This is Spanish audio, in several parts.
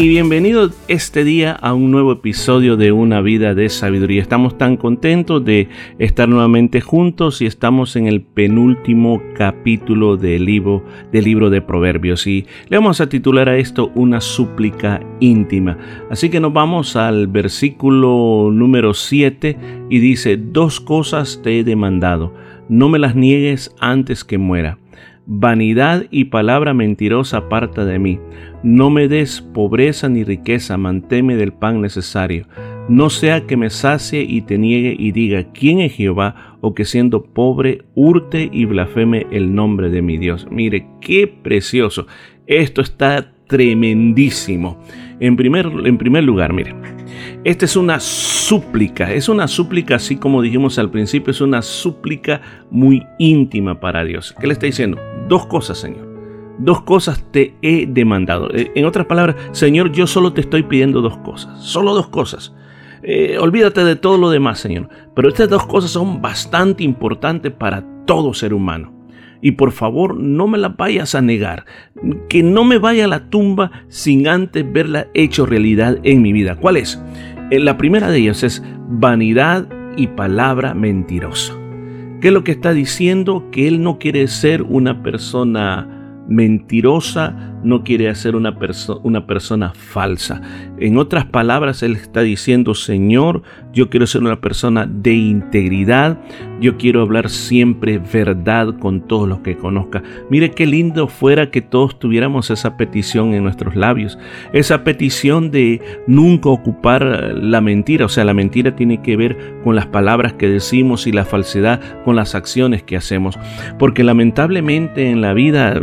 Y bienvenido este día a un nuevo episodio de Una vida de sabiduría. Estamos tan contentos de estar nuevamente juntos y estamos en el penúltimo capítulo del libro, del libro de Proverbios. Y le vamos a titular a esto una súplica íntima. Así que nos vamos al versículo número 7 y dice, dos cosas te he demandado, no me las niegues antes que muera Vanidad y palabra mentirosa aparta de mí. No me des pobreza ni riqueza, mantéme del pan necesario. No sea que me sacie y te niegue y diga, ¿quién es Jehová? O que siendo pobre hurte y blasfeme el nombre de mi Dios. Mire, qué precioso. Esto está tremendísimo. En primer, en primer lugar, mire, esta es una súplica, es una súplica así como dijimos al principio, es una súplica muy íntima para Dios. ¿Qué le está diciendo? Dos cosas, Señor. Dos cosas te he demandado. Eh, en otras palabras, Señor, yo solo te estoy pidiendo dos cosas, solo dos cosas. Eh, olvídate de todo lo demás, Señor. Pero estas dos cosas son bastante importantes para todo ser humano. Y por favor, no me las vayas a negar. Que no me vaya a la tumba sin antes verla hecho realidad en mi vida. ¿Cuál es? Eh, la primera de ellas es vanidad y palabra mentirosa. ¿Qué es lo que está diciendo? Que él no quiere ser una persona mentirosa, no quiere ser una, una persona falsa. En otras palabras, Él está diciendo, Señor, yo quiero ser una persona de integridad, yo quiero hablar siempre verdad con todos los que conozca. Mire qué lindo fuera que todos tuviéramos esa petición en nuestros labios, esa petición de nunca ocupar la mentira, o sea, la mentira tiene que ver con las palabras que decimos y la falsedad con las acciones que hacemos, porque lamentablemente en la vida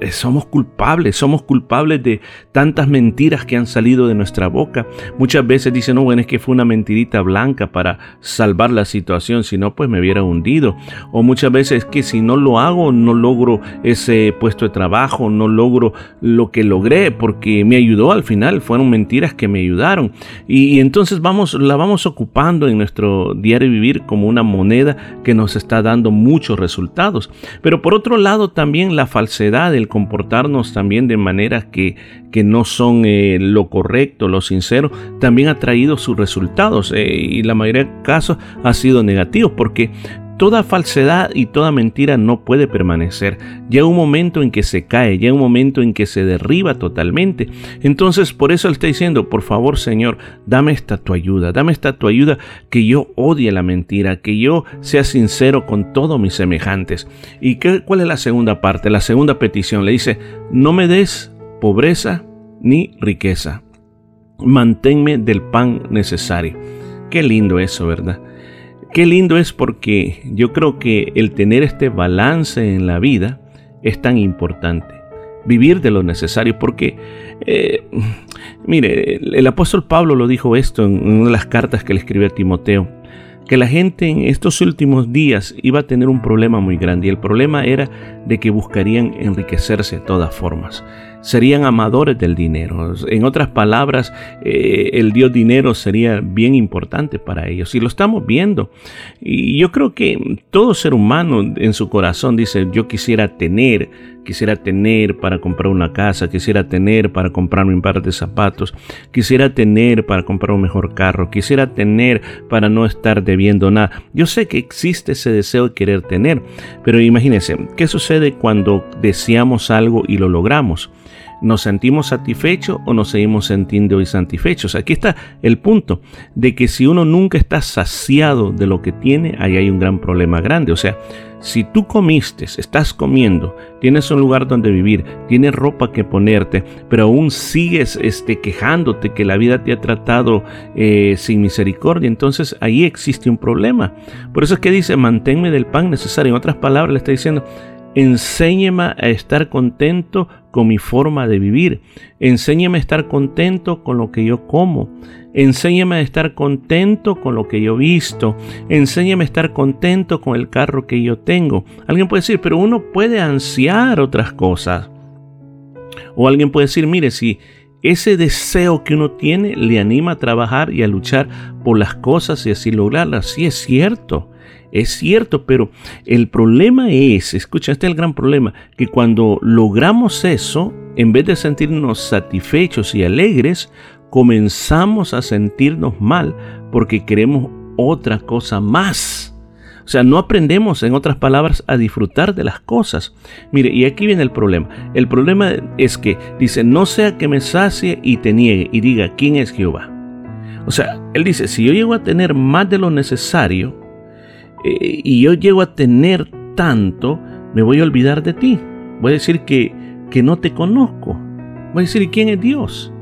eh, somos culpables, somos culpables de tantas mentiras que han salido de nuestra boca. Muchas veces dicen, no, bueno, es que fue una mentirita blanca para salvar la situación, si no, pues me hubiera hundido. O muchas veces es que si no lo hago, no logro ese puesto de trabajo, no logro lo que logré, porque me ayudó al final, fueron mentiras que me ayudaron. Y, entonces vamos, la vamos ocupando en nuestro diario vivir como una moneda que nos está dando muchos resultados. Pero por otro lado, también la falsedad, el comportarnos también de maneras que, que no son eh, lo correcto, lo sincero, también ha traído sus resultados eh, y la mayoría de casos ha sido negativo porque toda falsedad y toda mentira no puede permanecer. Llega un momento en que se cae, llega un momento en que se derriba totalmente. Entonces, por eso él está diciendo, por favor, Señor, dame esta tu ayuda, dame esta tu ayuda que yo odie la mentira, que yo sea sincero con todos mis semejantes. ¿Y qué, cuál es la segunda parte? La segunda petición le dice, no me des pobreza ni riqueza. Manténme del pan necesario. Qué lindo eso, ¿verdad? Qué lindo es porque yo creo que el tener este balance en la vida es tan importante. Vivir de lo necesario porque, eh, mire, el apóstol Pablo lo dijo esto en una de las cartas que le escribió a Timoteo que la gente en estos últimos días iba a tener un problema muy grande y el problema era de que buscarían enriquecerse de todas formas. Serían amadores del dinero. En otras palabras, eh, el Dios dinero sería bien importante para ellos. Y lo estamos viendo. Y yo creo que todo ser humano en su corazón dice, yo quisiera tener, quisiera tener para comprar una casa, quisiera tener para comprarme un par de zapatos, quisiera tener para comprar un mejor carro, quisiera tener para no estar debiendo nada. Yo sé que existe ese deseo de querer tener, pero imagínense, ¿qué sucede cuando deseamos algo y lo logramos? ¿Nos sentimos satisfechos o nos seguimos sintiendo insatisfechos? Aquí está el punto de que si uno nunca está saciado de lo que tiene, ahí hay un gran problema grande. O sea, si tú comiste, estás comiendo, tienes un lugar donde vivir, tienes ropa que ponerte, pero aún sigues este, quejándote que la vida te ha tratado eh, sin misericordia, entonces ahí existe un problema. Por eso es que dice, manténme del pan necesario. En otras palabras, le está diciendo, enséñame a estar contento con mi forma de vivir, enséñame a estar contento con lo que yo como, enséñame a estar contento con lo que yo visto, enséñame a estar contento con el carro que yo tengo. Alguien puede decir, pero uno puede ansiar otras cosas. O alguien puede decir, mire, si ese deseo que uno tiene le anima a trabajar y a luchar por las cosas y así lograrlas. Sí es cierto, es cierto, pero el problema es, escucha, este es el gran problema, que cuando logramos eso, en vez de sentirnos satisfechos y alegres, comenzamos a sentirnos mal porque queremos otra cosa más. O sea, no aprendemos, en otras palabras, a disfrutar de las cosas. Mire, y aquí viene el problema. El problema es que dice, no sea que me sacie y te niegue y diga, ¿quién es Jehová? O sea, él dice, si yo llego a tener más de lo necesario eh, y yo llego a tener tanto, me voy a olvidar de ti. Voy a decir que, que no te conozco. Voy a decir, ¿quién es Dios?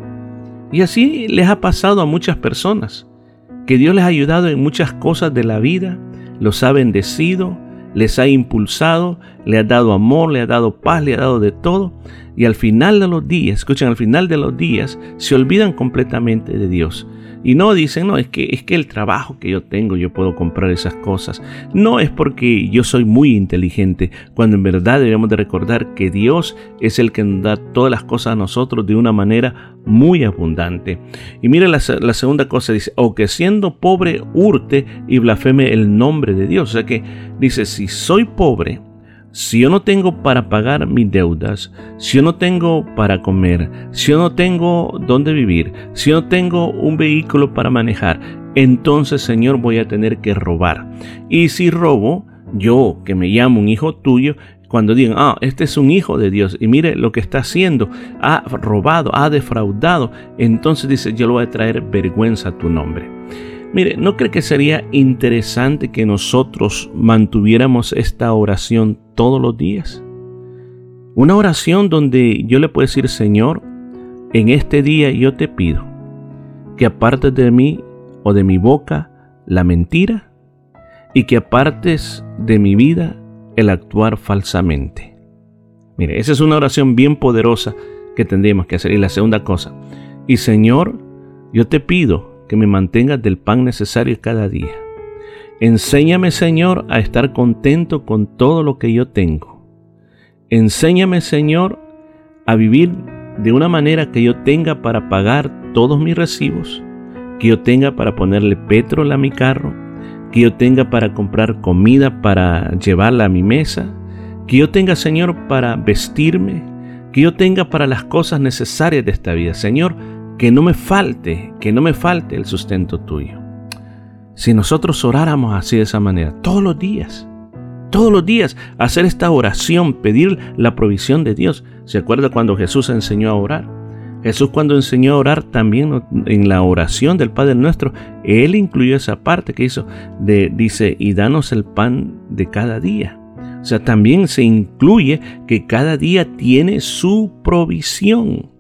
Y así les ha pasado a muchas personas, que Dios les ha ayudado en muchas cosas de la vida, los ha bendecido, les ha impulsado, le ha dado amor, le ha dado paz, le ha dado de todo. Y al final de los días, escuchen, al final de los días se olvidan completamente de Dios. Y no dicen, no, es que, es que el trabajo que yo tengo, yo puedo comprar esas cosas. No es porque yo soy muy inteligente, cuando en verdad debemos de recordar que Dios es el que nos da todas las cosas a nosotros de una manera muy abundante. Y mire la, la segunda cosa, dice, o que siendo pobre hurte y blasfeme el nombre de Dios. O sea que dice, si soy pobre, si yo no tengo para pagar mis deudas, si yo no tengo para comer, si yo no tengo dónde vivir, si yo no tengo un vehículo para manejar, entonces Señor voy a tener que robar. Y si robo, yo que me llamo un hijo tuyo, cuando digan, ah, este es un hijo de Dios y mire lo que está haciendo, ha robado, ha defraudado, entonces dice, yo lo voy a traer vergüenza a tu nombre. Mire, ¿no cree que sería interesante que nosotros mantuviéramos esta oración todos los días? Una oración donde yo le puedo decir, Señor, en este día yo te pido que apartes de mí o de mi boca la mentira y que apartes de mi vida el actuar falsamente. Mire, esa es una oración bien poderosa que tendríamos que hacer. Y la segunda cosa, y Señor, yo te pido que me mantengas del pan necesario cada día. Enséñame, Señor, a estar contento con todo lo que yo tengo. Enséñame, Señor, a vivir de una manera que yo tenga para pagar todos mis recibos, que yo tenga para ponerle petróleo a mi carro, que yo tenga para comprar comida para llevarla a mi mesa, que yo tenga, Señor, para vestirme, que yo tenga para las cosas necesarias de esta vida. Señor, que no me falte, que no me falte el sustento tuyo. Si nosotros oráramos así de esa manera, todos los días, todos los días, hacer esta oración, pedir la provisión de Dios. ¿Se acuerda cuando Jesús enseñó a orar? Jesús cuando enseñó a orar también en la oración del Padre Nuestro, Él incluyó esa parte que hizo de, dice, y danos el pan de cada día. O sea, también se incluye que cada día tiene su provisión.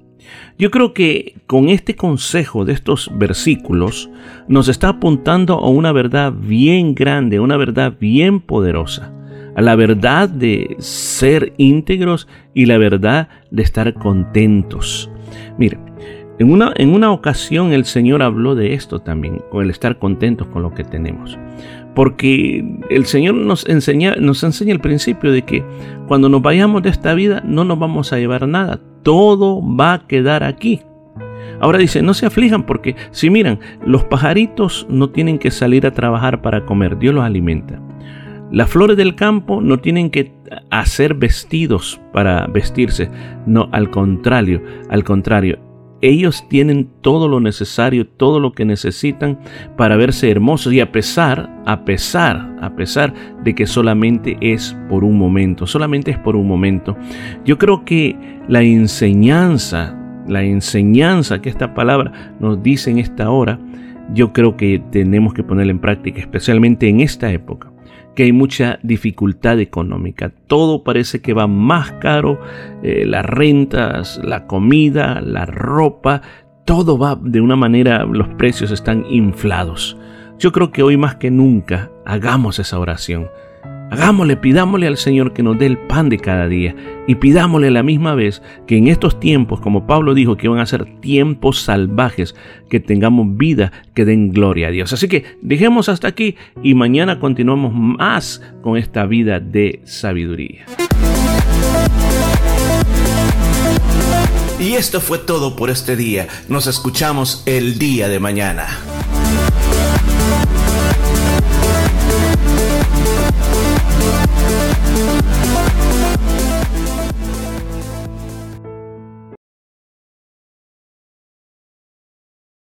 Yo creo que con este consejo de estos versículos nos está apuntando a una verdad bien grande, una verdad bien poderosa, a la verdad de ser íntegros y la verdad de estar contentos. Mire, en una, en una ocasión el Señor habló de esto también, con el estar contentos con lo que tenemos. Porque el Señor nos enseña, nos enseña el principio de que cuando nos vayamos de esta vida no nos vamos a llevar nada, todo va a quedar aquí. Ahora dice, no se aflijan porque si miran, los pajaritos no tienen que salir a trabajar para comer, Dios los alimenta. Las flores del campo no tienen que hacer vestidos para vestirse, no, al contrario, al contrario, ellos tienen todo lo necesario, todo lo que necesitan para verse hermosos y a pesar, a pesar, a pesar de que solamente es por un momento, solamente es por un momento. Yo creo que la enseñanza, la enseñanza que esta palabra nos dice en esta hora, yo creo que tenemos que ponerla en práctica, especialmente en esta época, que hay mucha dificultad económica. Todo parece que va más caro, eh, las rentas, la comida, la ropa, todo va de una manera, los precios están inflados. Yo creo que hoy más que nunca hagamos esa oración. Hagámosle, pidámosle al Señor que nos dé el pan de cada día y pidámosle a la misma vez que en estos tiempos, como Pablo dijo, que van a ser tiempos salvajes, que tengamos vida que den gloria a Dios. Así que dejemos hasta aquí y mañana continuamos más con esta vida de sabiduría. Y esto fue todo por este día. Nos escuchamos el día de mañana.